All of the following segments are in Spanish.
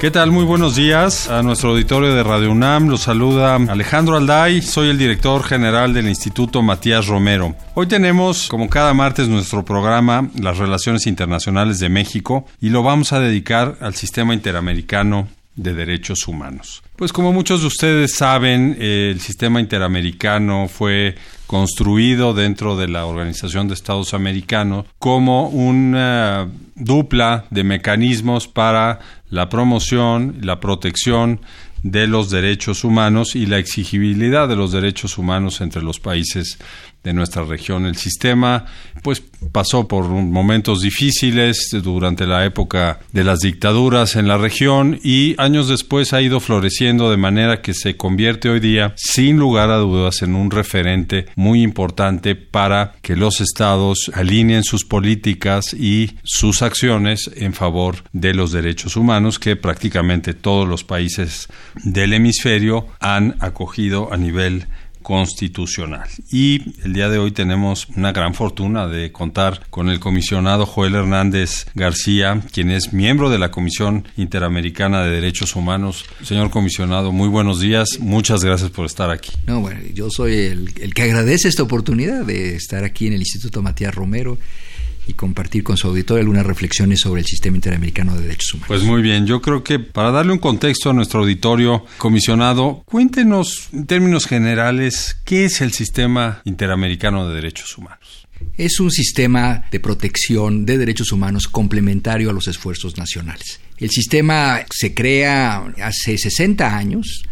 ¿Qué tal? Muy buenos días a nuestro auditorio de Radio UNAM. Los saluda Alejandro Alday, soy el director general del Instituto Matías Romero. Hoy tenemos, como cada martes, nuestro programa Las Relaciones Internacionales de México y lo vamos a dedicar al sistema interamericano de derechos humanos. Pues como muchos de ustedes saben, el sistema interamericano fue construido dentro de la Organización de Estados Americanos como una dupla de mecanismos para la promoción, la protección de los derechos humanos y la exigibilidad de los derechos humanos entre los países de nuestra región. El sistema pues pasó por momentos difíciles durante la época de las dictaduras en la región y años después ha ido floreciendo de manera que se convierte hoy día sin lugar a dudas en un referente muy importante para que los estados alineen sus políticas y sus acciones en favor de los derechos humanos que prácticamente todos los países del hemisferio han acogido a nivel constitucional. Y el día de hoy tenemos una gran fortuna de contar con el comisionado Joel Hernández García, quien es miembro de la Comisión Interamericana de Derechos Humanos. Señor comisionado, muy buenos días. Muchas gracias por estar aquí. No, bueno, yo soy el, que agradece esta oportunidad de estar aquí en el Instituto Matías Romero y compartir con su auditorio algunas reflexiones sobre el sistema interamericano de derechos humanos. Pues muy bien, yo creo que para darle un contexto a nuestro auditorio comisionado, cuéntenos en términos generales qué es el sistema interamericano de derechos humanos. Es un sistema de protección de derechos humanos complementario a los esfuerzos nacionales. El sistema se crea hace 60 años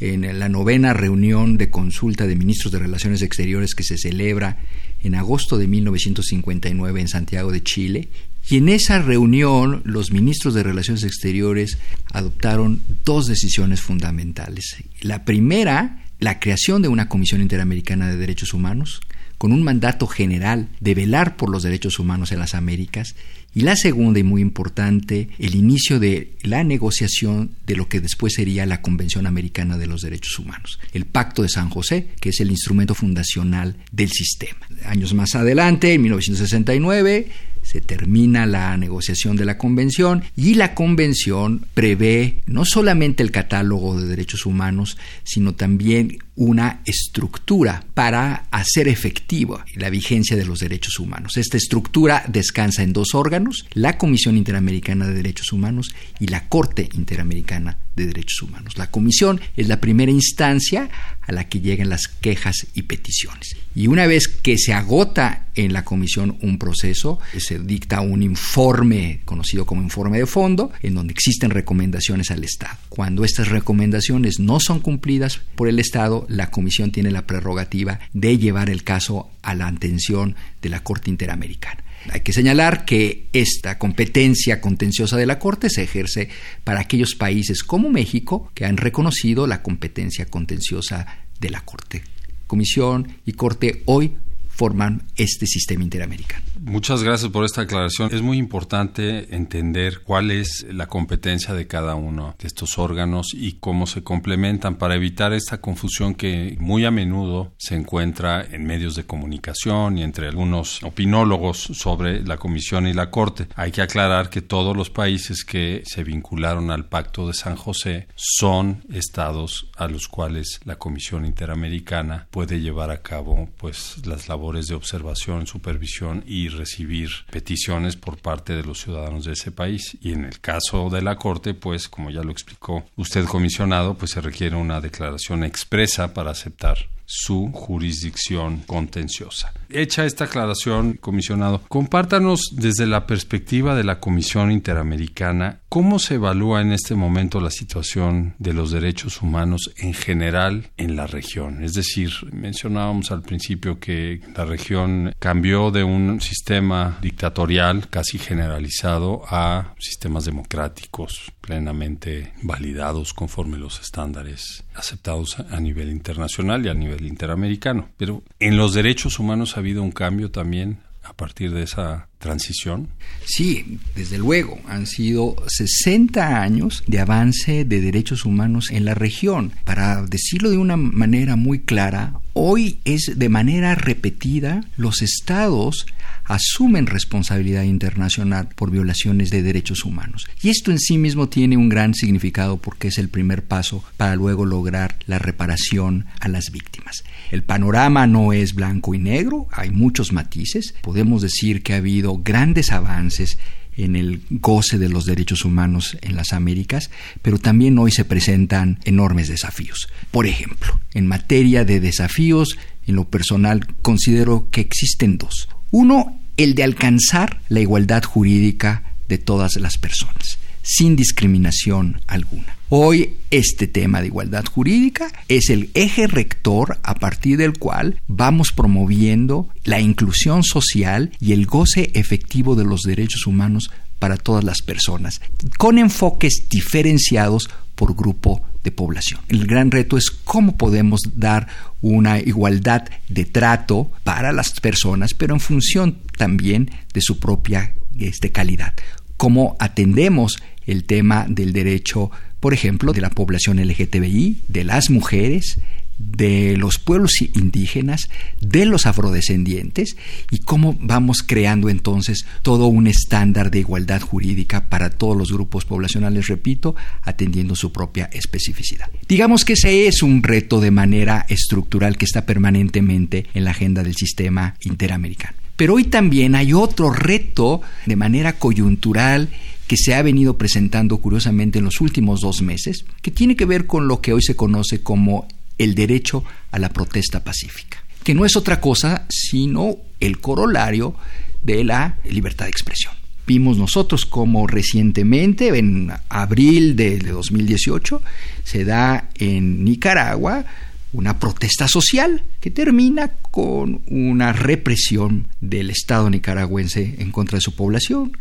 en la novena reunión de consulta de ministros de Relaciones Exteriores que se celebra en agosto de 1959 en Santiago de Chile. Y en esa reunión los ministros de Relaciones Exteriores adoptaron dos decisiones fundamentales. La primera, la creación de una Comisión Interamericana de Derechos Humanos, con un mandato general de velar por los derechos humanos en las Américas y la segunda, y muy importante, el inicio de la negociación de lo que después sería la Convención Americana de los Derechos Humanos, el Pacto de San José, que es el instrumento fundacional del sistema. Años más adelante, en 1969, se termina la negociación de la convención y la convención prevé no solamente el catálogo de derechos humanos, sino también una estructura para hacer efectiva la vigencia de los derechos humanos. Esta estructura descansa en dos órganos, la Comisión Interamericana de Derechos Humanos y la Corte Interamericana de Derechos Humanos. La comisión es la primera instancia a la que llegan las quejas y peticiones. Y una vez que se agota en la comisión un proceso, se dicta un informe conocido como informe de fondo, en donde existen recomendaciones al Estado. Cuando estas recomendaciones no son cumplidas por el Estado, la comisión tiene la prerrogativa de llevar el caso a la atención de la Corte Interamericana. Hay que señalar que esta competencia contenciosa de la Corte se ejerce para aquellos países como México que han reconocido la competencia contenciosa de la Corte. Comisión y Corte hoy forman este sistema interamericano. Muchas gracias por esta aclaración. Es muy importante entender cuál es la competencia de cada uno de estos órganos y cómo se complementan para evitar esta confusión que muy a menudo se encuentra en medios de comunicación y entre algunos opinólogos sobre la Comisión y la Corte. Hay que aclarar que todos los países que se vincularon al Pacto de San José son estados a los cuales la Comisión Interamericana puede llevar a cabo pues las labores de observación, supervisión y recibir peticiones por parte de los ciudadanos de ese país. Y en el caso de la Corte, pues como ya lo explicó usted comisionado, pues se requiere una declaración expresa para aceptar su jurisdicción contenciosa. Hecha esta aclaración, comisionado, compártanos desde la perspectiva de la Comisión Interamericana cómo se evalúa en este momento la situación de los derechos humanos en general en la región. Es decir, mencionábamos al principio que la región cambió de un sistema dictatorial casi generalizado a sistemas democráticos plenamente validados conforme los estándares aceptados a nivel internacional y a nivel interamericano. Pero en los derechos humanos ha habido un cambio también a partir de esa transición? Sí, desde luego. Han sido 60 años de avance de derechos humanos en la región. Para decirlo de una manera muy clara, hoy es de manera repetida los estados asumen responsabilidad internacional por violaciones de derechos humanos. Y esto en sí mismo tiene un gran significado porque es el primer paso para luego lograr la reparación a las víctimas. El panorama no es blanco y negro, hay muchos matices. Podemos decir que ha habido grandes avances en el goce de los derechos humanos en las Américas, pero también hoy se presentan enormes desafíos. Por ejemplo, en materia de desafíos, en lo personal considero que existen dos. Uno, el de alcanzar la igualdad jurídica de todas las personas, sin discriminación alguna. Hoy este tema de igualdad jurídica es el eje rector a partir del cual vamos promoviendo la inclusión social y el goce efectivo de los derechos humanos para todas las personas, con enfoques diferenciados por grupo de población. El gran reto es cómo podemos dar una igualdad de trato para las personas, pero en función también de su propia este, calidad. Cómo atendemos el tema del derecho, por ejemplo, de la población LGTBI, de las mujeres, de los pueblos indígenas, de los afrodescendientes y cómo vamos creando entonces todo un estándar de igualdad jurídica para todos los grupos poblacionales, repito, atendiendo su propia especificidad. Digamos que ese es un reto de manera estructural que está permanentemente en la agenda del sistema interamericano. Pero hoy también hay otro reto de manera coyuntural que se ha venido presentando curiosamente en los últimos dos meses, que tiene que ver con lo que hoy se conoce como el derecho a la protesta pacífica, que no es otra cosa sino el corolario de la libertad de expresión. Vimos nosotros como recientemente, en abril de 2018, se da en Nicaragua una protesta social que termina con una represión del Estado nicaragüense en contra de su población,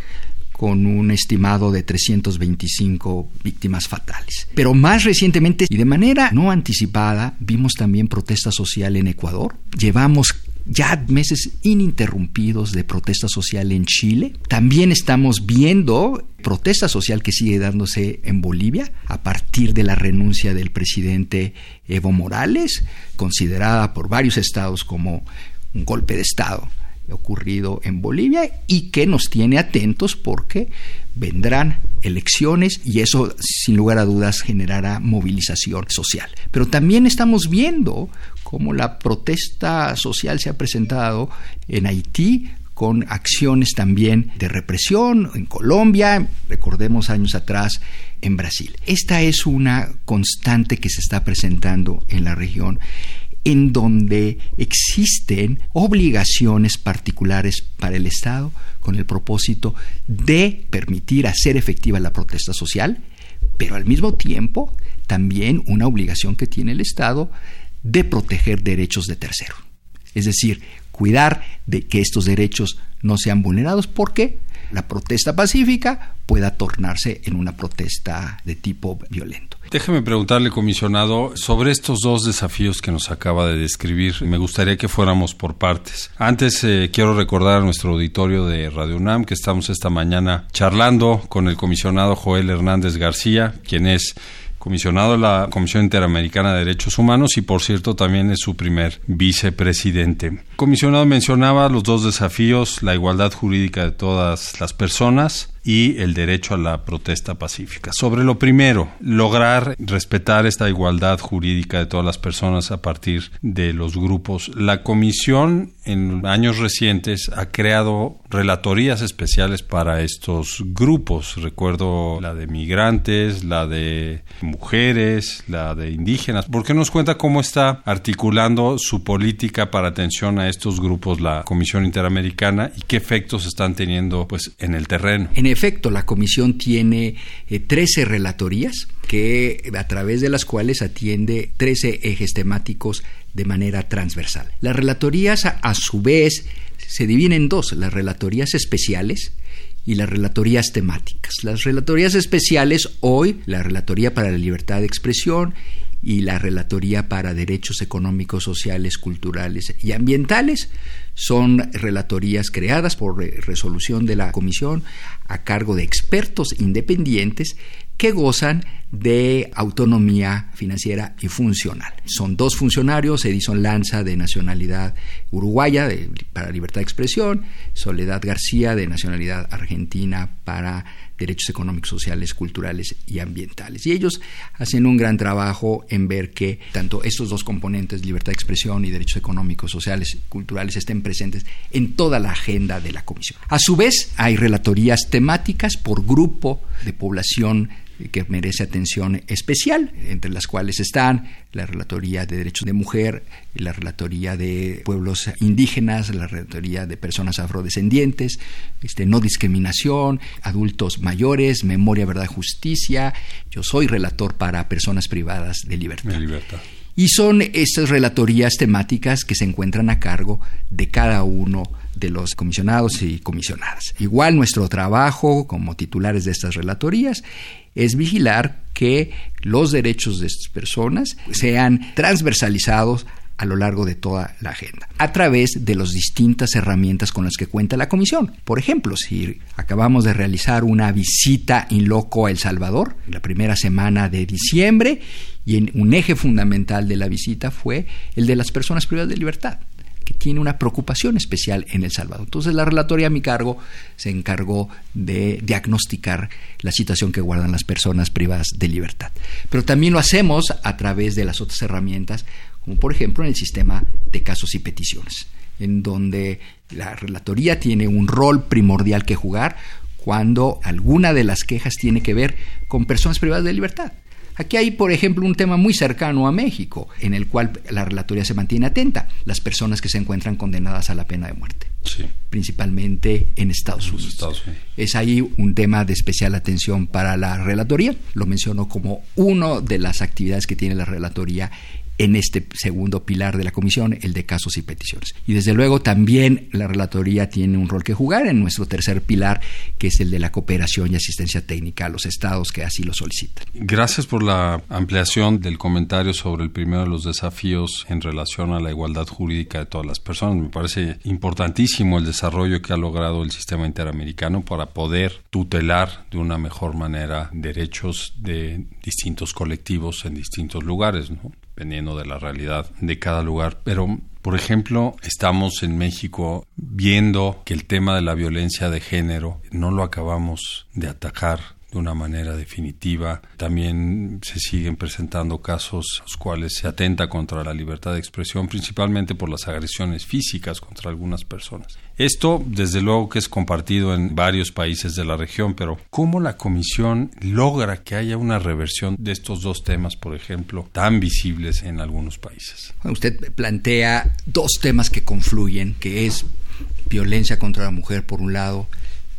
con un estimado de 325 víctimas fatales. Pero más recientemente y de manera no anticipada vimos también protesta social en Ecuador. Llevamos ya meses ininterrumpidos de protesta social en Chile. También estamos viendo protesta social que sigue dándose en Bolivia a partir de la renuncia del presidente Evo Morales, considerada por varios estados como un golpe de Estado ocurrido en Bolivia y que nos tiene atentos porque vendrán elecciones y eso sin lugar a dudas generará movilización social. Pero también estamos viendo cómo la protesta social se ha presentado en Haití con acciones también de represión en Colombia, recordemos años atrás en Brasil. Esta es una constante que se está presentando en la región en donde existen obligaciones particulares para el Estado con el propósito de permitir hacer efectiva la protesta social, pero al mismo tiempo también una obligación que tiene el Estado de proteger derechos de terceros. Es decir, cuidar de que estos derechos no sean vulnerados porque la protesta pacífica pueda tornarse en una protesta de tipo violento. Déjeme preguntarle, comisionado, sobre estos dos desafíos que nos acaba de describir. Me gustaría que fuéramos por partes. Antes eh, quiero recordar a nuestro auditorio de Radio UNAM que estamos esta mañana charlando con el comisionado Joel Hernández García, quien es comisionado de la Comisión Interamericana de Derechos Humanos y por cierto también es su primer vicepresidente. comisionado mencionaba los dos desafíos, la igualdad jurídica de todas las personas y el derecho a la protesta pacífica. Sobre lo primero, lograr respetar esta igualdad jurídica de todas las personas a partir de los grupos. La Comisión en años recientes ha creado relatorías especiales para estos grupos. Recuerdo la de migrantes, la de mujeres, la de indígenas. ¿Por qué nos cuenta cómo está articulando su política para atención a estos grupos la Comisión Interamericana y qué efectos están teniendo pues en el terreno? Efecto, la comisión tiene 13 eh, relatorías que a través de las cuales atiende 13 ejes temáticos de manera transversal. Las relatorías a, su vez se dividen en dos, las relatorías especiales y las relatorías temáticas. Las relatorías especiales, hoy la Relatoría para la Libertad de Expresión y la Relatoría para Derechos Económicos, Sociales, Culturales y Ambientales, son relatorías creadas por resolución de la Comisión a cargo de expertos independientes que gozan de autonomía financiera y funcional. Son dos funcionarios, Edison Lanza de nacionalidad uruguaya para libertad de expresión, Soledad García de nacionalidad argentina para derechos económicos, sociales, culturales y ambientales. Y ellos hacen un gran trabajo en ver que tanto estos dos componentes, libertad de expresión y derechos económicos, sociales y culturales, estén presentes en toda la agenda de la Comisión. A su vez, hay relatorías temáticas por grupo de población que merece atención especial, entre las cuales están la Relatoría de Derechos de Mujer, la Relatoría de Pueblos Indígenas, la Relatoría de Personas Afrodescendientes, este, no discriminación, adultos mayores, memoria, verdad, justicia. Yo soy relator para personas privadas de libertad. De libertad. Y son estas relatorías temáticas que se encuentran a cargo de cada uno de los comisionados y comisionadas. Igual nuestro trabajo como titulares de estas relatorías es vigilar que los derechos de estas personas sean transversalizados a lo largo de toda la agenda, a través de las distintas herramientas con las que cuenta la Comisión. Por ejemplo, si acabamos de realizar una visita in loco a El Salvador, la primera semana de diciembre, y un eje fundamental de la visita fue el de las personas privadas de libertad tiene una preocupación especial en El Salvador. Entonces la relatoría a mi cargo se encargó de diagnosticar la situación que guardan las personas privadas de libertad. Pero también lo hacemos a través de las otras herramientas, como por ejemplo en el sistema de casos y peticiones, en donde la relatoría tiene un rol primordial que jugar cuando alguna de las quejas tiene que ver con personas privadas de libertad. Aquí hay, por ejemplo, un tema muy cercano a México, en el cual la relatoría se mantiene atenta, las personas que se encuentran condenadas a la pena de muerte. principalmente en Estados Unidos. Es ahí un tema de especial atención para la relatoría. Lo menciono como una de las actividades que tiene la relatoría en este segundo pilar de la comisión, el de casos y peticiones. Y desde luego también la relatoría tiene un rol que jugar en nuestro tercer pilar, que es el de la cooperación y asistencia técnica a los estados que así lo solicitan. Gracias por la ampliación del comentario sobre el primero de los desafíos en relación a la igualdad jurídica de todas las personas. Me parece importantísimo el desarrollo que ha logrado el sistema interamericano para poder tutelar de una mejor manera derechos de distintos colectivos en distintos lugares, ¿no? dependiendo de la realidad de cada lugar. Pero, por ejemplo, estamos en México viendo que el tema de la violencia de género no lo acabamos de atacar de una manera definitiva. También se siguen presentando casos los cuales se atenta contra la libertad de expresión, principalmente por las agresiones físicas contra algunas personas. Esto, desde luego, que es compartido en varios países de la región, pero ¿cómo la Comisión logra que haya una reversión de estos dos temas, por ejemplo, tan visibles en algunos países? Usted plantea dos temas que confluyen, que es violencia contra la mujer por un lado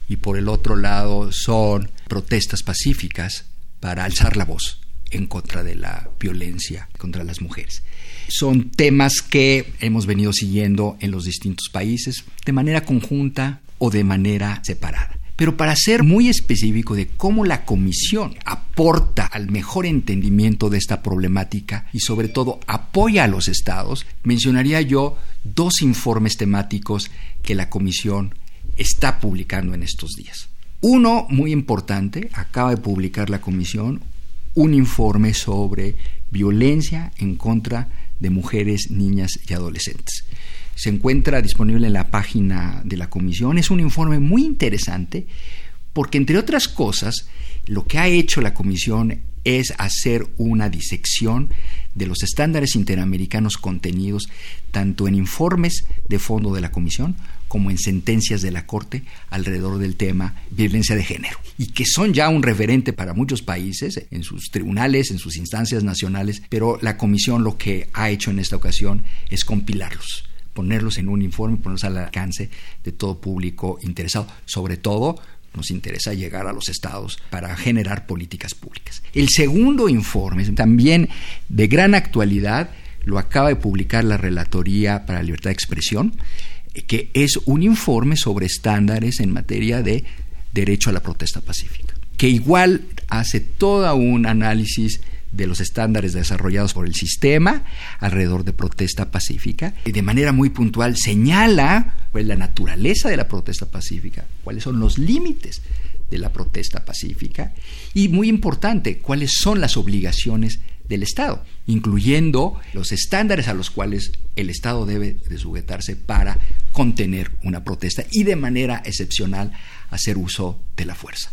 y por el otro lado son protestas pacíficas para alzar la voz en contra de la violencia contra las mujeres. Son temas que hemos venido siguiendo en los distintos países de manera conjunta o de manera separada. Pero para ser muy específico de cómo la Comisión aporta al mejor entendimiento de esta problemática y sobre todo apoya a los estados, mencionaría yo dos informes temáticos que la Comisión está publicando en estos días. Uno muy importante, acaba de publicar la Comisión un informe sobre violencia en contra de mujeres, niñas y adolescentes. Se encuentra disponible en la página de la Comisión. Es un informe muy interesante porque, entre otras cosas, lo que ha hecho la Comisión es hacer una disección de los estándares interamericanos contenidos tanto en informes de fondo de la Comisión como en sentencias de la Corte alrededor del tema violencia de género, y que son ya un referente para muchos países en sus tribunales, en sus instancias nacionales, pero la Comisión lo que ha hecho en esta ocasión es compilarlos ponerlos en un informe, ponerlos al alcance de todo público interesado, sobre todo nos interesa llegar a los estados para generar políticas públicas. El segundo informe, también de gran actualidad, lo acaba de publicar la Relatoría para la Libertad de Expresión, que es un informe sobre estándares en materia de derecho a la protesta pacífica, que igual hace todo un análisis de los estándares desarrollados por el sistema alrededor de protesta pacífica y de manera muy puntual señala pues, la naturaleza de la protesta pacífica, cuáles son los límites de la protesta pacífica y muy importante, cuáles son las obligaciones del Estado, incluyendo los estándares a los cuales el Estado debe de sujetarse para contener una protesta y de manera excepcional hacer uso de la fuerza.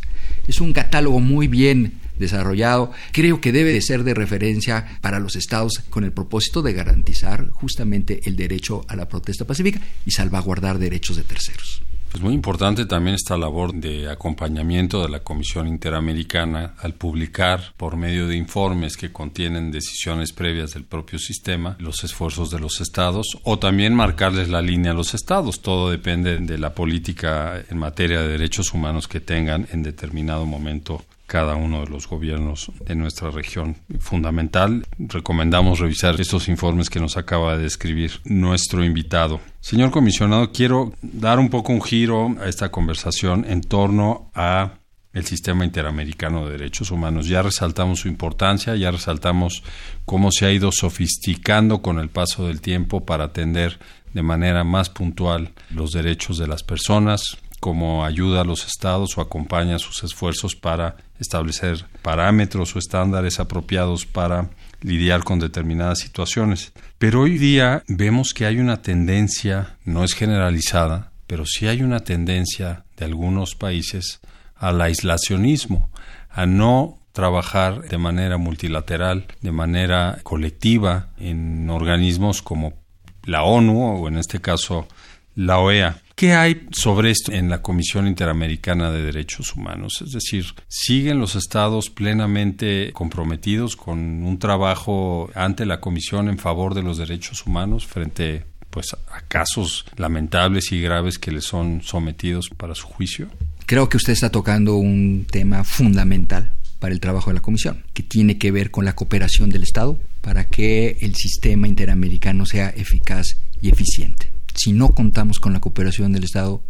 Es un catálogo muy bien desarrollado, creo que debe de ser de referencia para los estados con el propósito de garantizar justamente el derecho a la protesta pacífica y salvaguardar derechos de terceros. Pues muy importante también esta labor de acompañamiento de la Comisión Interamericana al publicar por medio de informes que contienen decisiones previas del propio sistema los esfuerzos de los estados o también marcarles la línea a los estados. Todo depende de la política en materia de derechos humanos que tengan en determinado momento cada uno de los gobiernos de nuestra región. Fundamental, recomendamos revisar estos informes que nos acaba de describir nuestro invitado. Señor comisionado, quiero dar un poco un giro a esta conversación en torno a el sistema interamericano de derechos humanos. Ya resaltamos su importancia, ya resaltamos cómo se ha ido sofisticando con el paso del tiempo para atender de manera más puntual los derechos de las personas, como ayuda a los estados o acompaña sus esfuerzos para establecer parámetros o estándares apropiados para lidiar con determinadas situaciones. Pero hoy día vemos que hay una tendencia, no es generalizada, pero sí hay una tendencia de algunos países al aislacionismo, a no trabajar de manera multilateral, de manera colectiva en organismos como la ONU o en este caso la OEA. ¿Qué hay sobre esto en la Comisión Interamericana de Derechos Humanos? Es decir, ¿siguen los estados plenamente comprometidos con un trabajo ante la Comisión en favor de los derechos humanos frente pues, a casos lamentables y graves que les son sometidos para su juicio? Creo que usted está tocando un tema fundamental para el trabajo de la Comisión, que tiene que ver con la cooperación del Estado para que el sistema interamericano sea eficaz y eficiente si no contamos con la cooperación del Estado,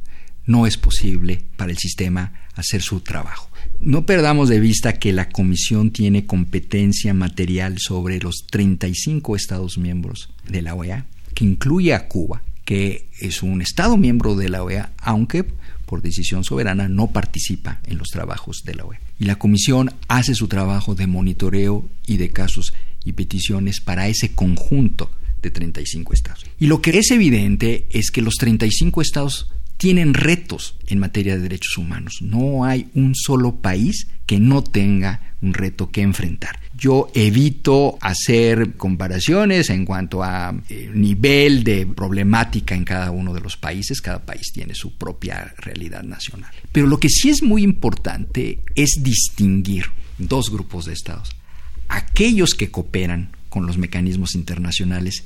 no es posible para el sistema hacer su trabajo. No perdamos de vista que la Comisión tiene competencia material sobre los 35 Estados miembros de la OEA, que incluye a Cuba, que es un Estado miembro de la OEA, aunque por decisión soberana no participa en los trabajos de la OEA. Y la Comisión hace su trabajo de monitoreo y de casos y peticiones para ese conjunto de 35 estados. Y lo que es evidente es que los 35 estados tienen retos en materia de derechos humanos. No hay un solo país que no tenga un reto que enfrentar. Yo evito hacer comparaciones en cuanto a eh, nivel de problemática en cada uno de los países. Cada país tiene su propia realidad nacional. Pero lo que sí es muy importante es distinguir dos grupos de estados. Aquellos que cooperan con los mecanismos internacionales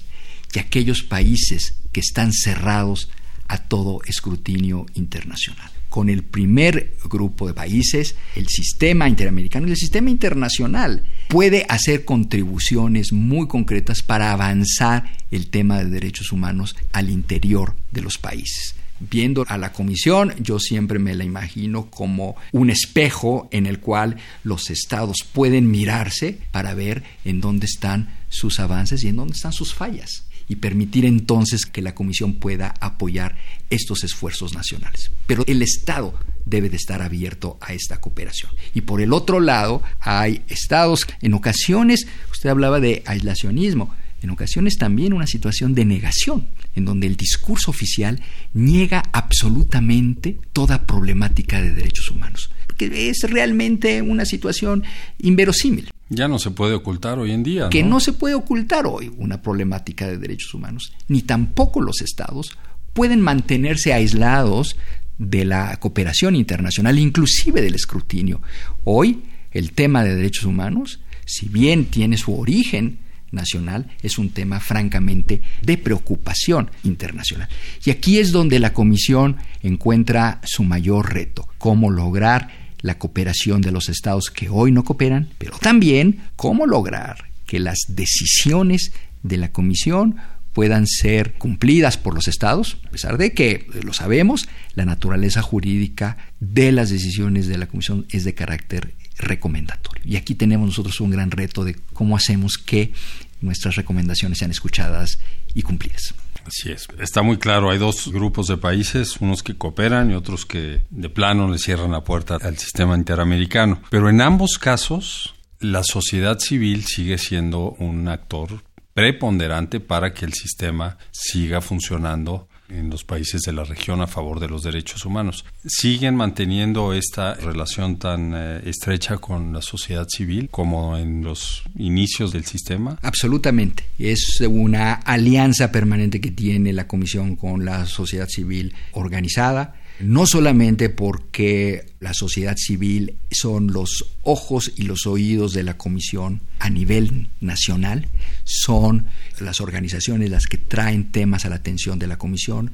y aquellos países que están cerrados a todo escrutinio internacional. Con el primer grupo de países, el sistema interamericano y el sistema internacional puede hacer contribuciones muy concretas para avanzar el tema de derechos humanos al interior de los países viendo a la comisión, yo siempre me la imagino como un espejo en el cual los estados pueden mirarse para ver en dónde están sus avances y en dónde están sus fallas y permitir entonces que la comisión pueda apoyar estos esfuerzos nacionales. Pero el Estado debe de estar abierto a esta cooperación. Y por el otro lado, hay estados, en ocasiones, usted hablaba de aislacionismo, en ocasiones también una situación de negación en donde el discurso oficial niega absolutamente toda problemática de derechos humanos, que es realmente una situación inverosímil. Ya no se puede ocultar hoy en día. Que no se puede ocultar hoy una problemática de derechos humanos, ni tampoco los estados pueden mantenerse aislados de la cooperación internacional, inclusive del escrutinio. Hoy el tema de derechos humanos, si bien tiene su origen nacional es un tema francamente de preocupación internacional. Y aquí es donde la Comisión encuentra su mayor reto, cómo lograr la cooperación de los estados que hoy no cooperan, pero también cómo lograr que las decisiones de la Comisión puedan ser cumplidas por los estados, a pesar de que, lo sabemos, la naturaleza jurídica de las decisiones de la Comisión es de carácter recomendatorio. Y aquí tenemos nosotros un gran reto de cómo hacemos que nuestras recomendaciones sean escuchadas y cumplidas. Así es, está muy claro, hay dos grupos de países, unos que cooperan y otros que de plano le cierran la puerta al sistema interamericano. Pero en ambos casos, la sociedad civil sigue siendo un actor preponderante para que el sistema siga funcionando en los países de la región a favor de los derechos humanos. ¿Siguen manteniendo esta relación tan eh, estrecha con la sociedad civil como en los inicios del sistema? Absolutamente. Es una alianza permanente que tiene la Comisión con la sociedad civil organizada no solamente porque la sociedad civil son los ojos y los oídos de la Comisión a nivel nacional, son las organizaciones las que traen temas a la atención de la Comisión.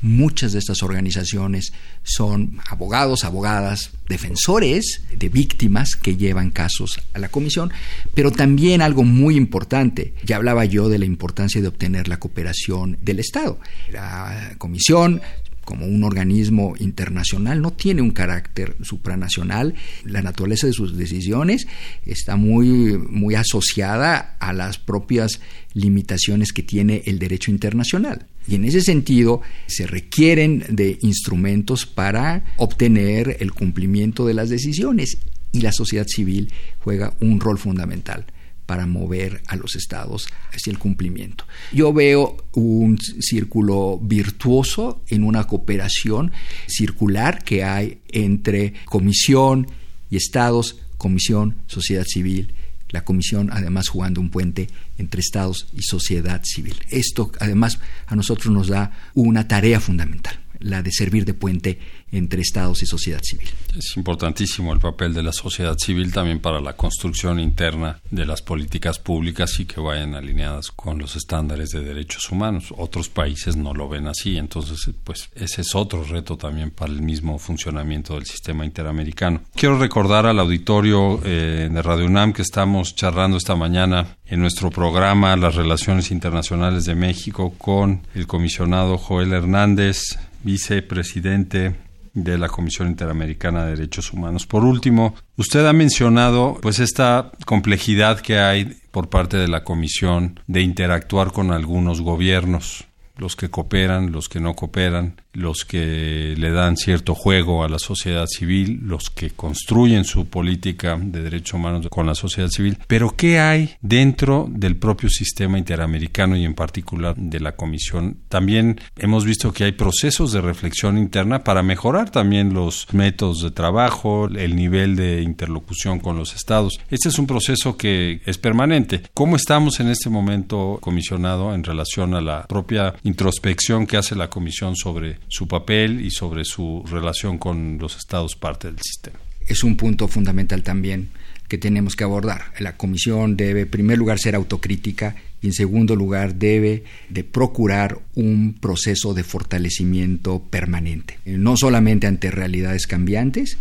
Muchas de estas organizaciones son abogados, abogadas, defensores de víctimas que llevan casos a la comisión, pero también algo muy importante, ya hablaba yo de la importancia de obtener la cooperación del Estado. La comisión como un organismo internacional, no tiene un carácter supranacional. La naturaleza de sus decisiones está muy, muy asociada a las propias limitaciones que tiene el derecho internacional. Y en ese sentido se requieren de instrumentos para obtener el cumplimiento de las decisiones y la sociedad civil juega un rol fundamental para mover a los estados hacia el cumplimiento. Yo veo un círculo virtuoso en una cooperación circular que hay entre comisión y estados, comisión, sociedad civil, la comisión además jugando un puente entre estados y sociedad civil. Esto además a nosotros nos da una tarea fundamental la de servir de puente entre estados y sociedad civil. Es importantísimo el papel de la sociedad civil también para la construcción interna de las políticas públicas y que vayan alineadas con los estándares de derechos humanos. Otros países no lo ven así, entonces pues ese es otro reto también para el mismo funcionamiento del sistema interamericano. Quiero recordar al auditorio eh, de Radio UNAM que estamos charlando esta mañana en nuestro programa Las Relaciones Internacionales de México con el comisionado Joel Hernández, vicepresidente de la Comisión Interamericana de Derechos Humanos. Por último, usted ha mencionado pues esta complejidad que hay por parte de la Comisión de interactuar con algunos gobiernos los que cooperan, los que no cooperan, los que le dan cierto juego a la sociedad civil, los que construyen su política de derechos humanos con la sociedad civil. Pero ¿qué hay dentro del propio sistema interamericano y en particular de la Comisión? También hemos visto que hay procesos de reflexión interna para mejorar también los métodos de trabajo, el nivel de interlocución con los estados. Este es un proceso que es permanente. ¿Cómo estamos en este momento, comisionado, en relación a la propia introspección que hace la Comisión sobre su papel y sobre su relación con los estados parte del sistema. Es un punto fundamental también que tenemos que abordar. La Comisión debe, en primer lugar, ser autocrítica y, en segundo lugar, debe de procurar un proceso de fortalecimiento permanente, no solamente ante realidades cambiantes,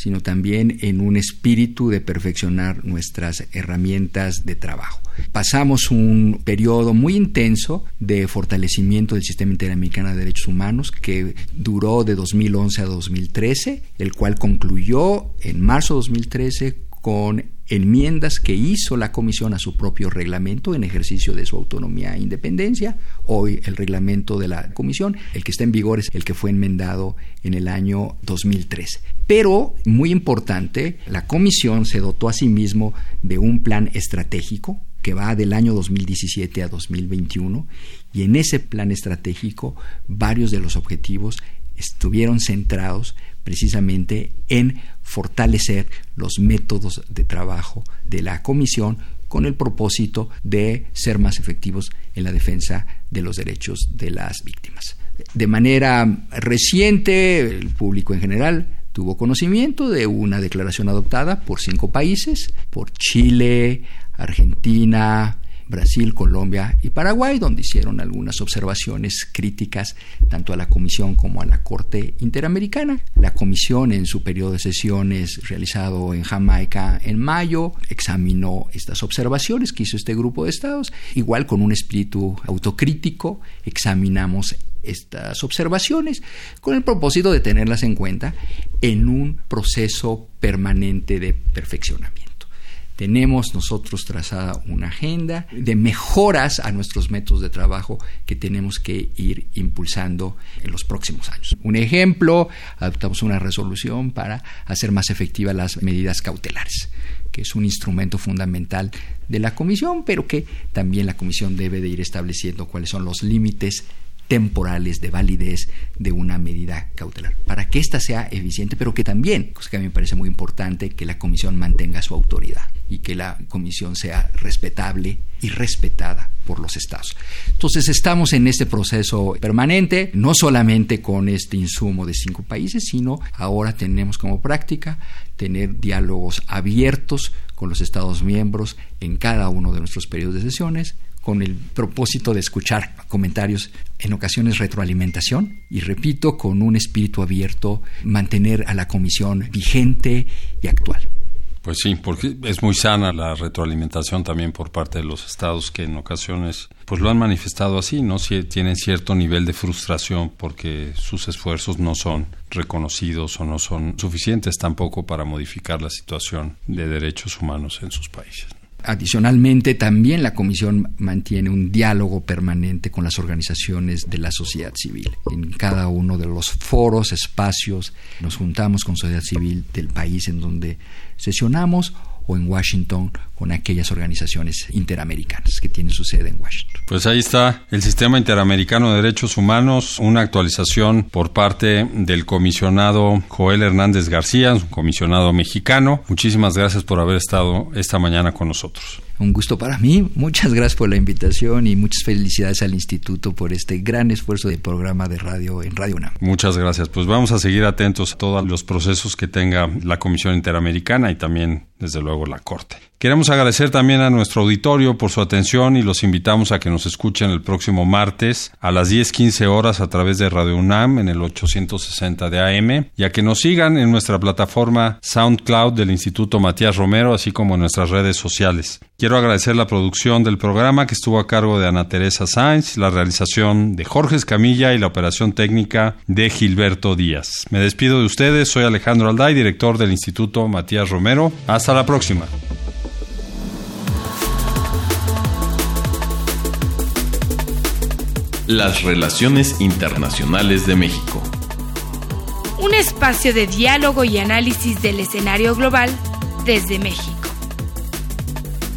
sino también en un espíritu de perfeccionar nuestras herramientas de trabajo. Pasamos un periodo muy intenso de fortalecimiento del sistema interamericano de derechos humanos que duró de 2011 a 2013, el cual concluyó en marzo de 2013 con enmiendas que hizo la Comisión a su propio reglamento en ejercicio de su autonomía e independencia. Hoy el reglamento de la Comisión, el que está en vigor es el que fue enmendado en el año 2013. Pero, muy importante, la Comisión se dotó a sí mismo de un plan estratégico que va del año 2017 a 2021 y en ese plan estratégico varios de los objetivos estuvieron centrados precisamente en fortalecer los métodos de trabajo de la comisión con el propósito de ser más efectivos en la defensa de los derechos de las víctimas. De manera reciente, el público en general tuvo conocimiento de una declaración adoptada por cinco países, por Chile, Argentina, Brasil, Colombia y Paraguay, donde hicieron algunas observaciones críticas tanto a la Comisión como a la Corte Interamericana. La Comisión en su periodo de sesiones realizado en Jamaica en mayo examinó estas observaciones que hizo este grupo de estados, igual con un espíritu autocrítico, examinamos estas observaciones con el propósito de tenerlas en cuenta en un proceso permanente de perfeccionamiento. Tenemos nosotros trazada una agenda de mejoras a nuestros métodos de trabajo que tenemos que ir impulsando en los próximos años. Un ejemplo, adoptamos una resolución para hacer más efectivas las medidas cautelares que es un instrumento fundamental de la Comisión, pero que también la Comisión debe de ir estableciendo cuáles son los límites temporales de validez de una medida cautelar, para que ésta sea eficiente, pero que también, cosa que a mí me parece muy importante, que la comisión mantenga su autoridad y que la comisión sea respetable y respetada por los estados. Entonces estamos en este proceso permanente, no solamente con este insumo de cinco países, sino ahora tenemos como práctica tener diálogos abiertos con los estados miembros en cada uno de nuestros periodos de sesiones, con el propósito de escuchar comentarios, en ocasiones retroalimentación, y repito, con un espíritu abierto, mantener a la comisión vigente y actual. Pues sí, porque es muy sana la retroalimentación también por parte de los estados que en ocasiones pues lo han manifestado así, ¿no? Tienen cierto nivel de frustración porque sus esfuerzos no son reconocidos o no son suficientes tampoco para modificar la situación de derechos humanos en sus países. Adicionalmente, también la Comisión mantiene un diálogo permanente con las organizaciones de la sociedad civil. En cada uno de los foros, espacios, nos juntamos con sociedad civil del país en donde sesionamos o en Washington con aquellas organizaciones interamericanas que tienen su sede en Washington. Pues ahí está el Sistema Interamericano de Derechos Humanos, una actualización por parte del comisionado Joel Hernández García, un comisionado mexicano. Muchísimas gracias por haber estado esta mañana con nosotros. Un gusto para mí. Muchas gracias por la invitación y muchas felicidades al instituto por este gran esfuerzo del programa de radio en Radio UNAM. Muchas gracias. Pues vamos a seguir atentos a todos los procesos que tenga la Comisión Interamericana y también, desde luego, la Corte. Queremos agradecer también a nuestro auditorio por su atención y los invitamos a que nos escuchen el próximo martes a las 10:15 horas a través de Radio UNAM en el 860 de AM y a que nos sigan en nuestra plataforma SoundCloud del Instituto Matías Romero, así como en nuestras redes sociales. Quiero agradecer la producción del programa que estuvo a cargo de Ana Teresa Sáenz, la realización de Jorge Escamilla y la operación técnica de Gilberto Díaz. Me despido de ustedes, soy Alejandro Alday, director del Instituto Matías Romero. Hasta la próxima. Las relaciones internacionales de México. Un espacio de diálogo y análisis del escenario global desde México.